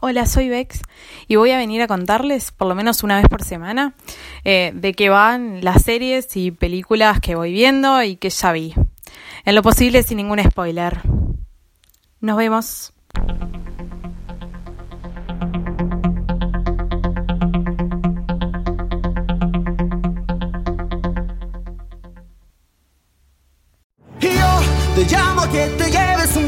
Hola, soy Bex y voy a venir a contarles, por lo menos una vez por semana, eh, de qué van las series y películas que voy viendo y que ya vi. En lo posible sin ningún spoiler. Nos vemos. Yo te llamo que te lleves un